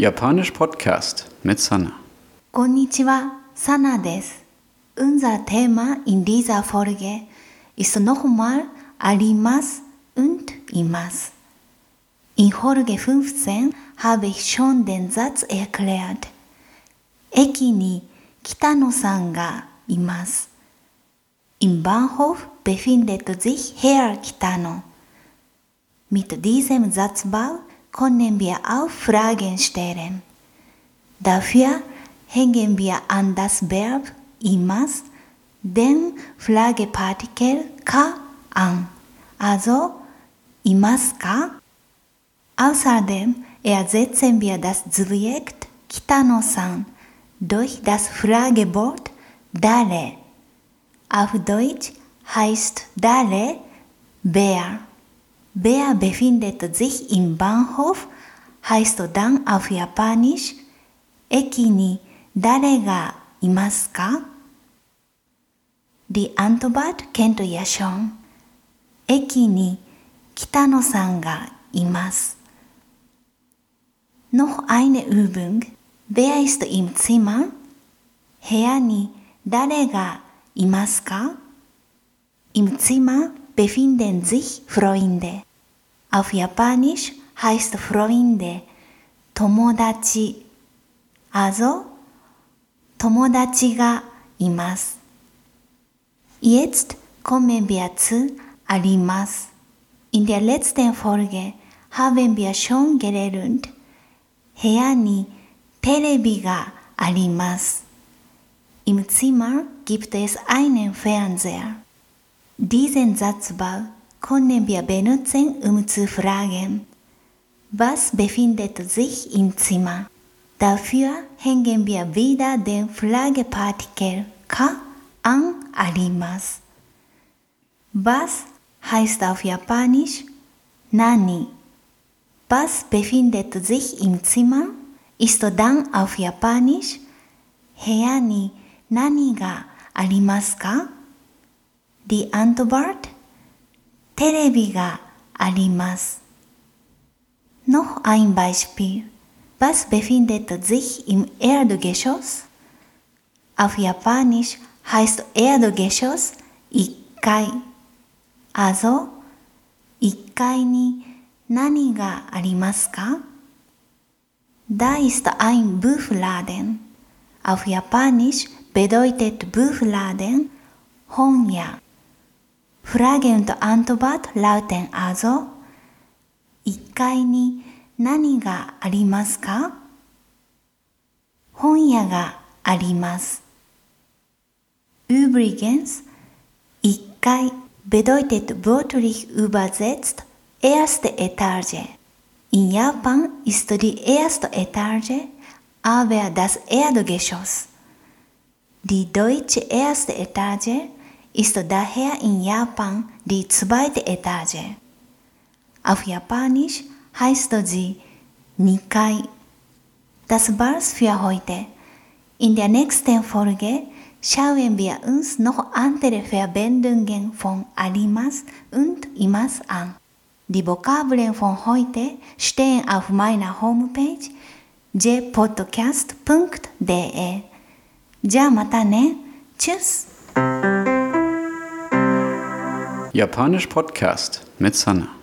Japanisch Podcast mit Sana. Konnichiwa, Sana des. Unser Thema in dieser Folge ist nochmal Arimas und Imas. In Folge 15 habe ich schon den Satz erklärt. Eki ni Kitano-san ga imasu. Im Bahnhof befindet sich Herr Kitano. Mit diesem Satzbau können wir auch Fragen stellen. Dafür hängen wir an das Verb imas den Fragepartikel ka an, also imas ka. Außerdem ersetzen wir das Subjekt Kitano-san durch das Fragewort dare. Auf Deutsch heißt dare wer. Wer befindet sich im Bahnhof heißt dann auf Japanisch 駅に誰がいますか Die Antwort kennt ihr schon. 駅に北野さんがいます。Noch eine Übung. Wer ist im Zimmer? 部屋に誰がいますか Im Zimmer befinden sich Freunde. Auf Japanisch heißt Freunde 友達。Also 友達がいます。Jetzt kommen wir zu あります。In der letzten Folge haben wir schon gelernt, 部屋にテレビがあります。Im Zimmer gibt es einen Fernseher. Diesen Satzbau können wir benutzen, um zu fragen, was befindet sich im Zimmer? Dafür hängen wir wieder den Fragepartikel ka an arimas. Was heißt auf Japanisch nani? Was befindet sich im Zimmer? Ist dann auf Japanisch Heani nani ga arimasu ka? Die Antwort テレビがあります。Noch ein Beispiel. Was befindet sich im Erdgeschoss? Auf Japanisch heißt Erdgeschoss 1階。Also 1階に何がありますか Da ist ein Buchladen. Auf Japanisch bedeutet Buchladen 本 屋。Frage und Antwort lauten also 1階に何がありますか本屋があります。Übrigens, 1階 bedeutet wörtlich übersetzt erste Etage. In Japan ist die erste Etage aber das Erdgeschoss. Die deutsche erste Etage ist daher in Japan die zweite Etage. Auf Japanisch heißt sie Nikai. Das war's für heute. In der nächsten Folge schauen wir uns noch andere Verbindungen von arimas und imas an. Die Vokabeln von heute stehen auf meiner Homepage jpodcast.de じゃあまたね。Tschüss! Japanisch Podcast mit Sana.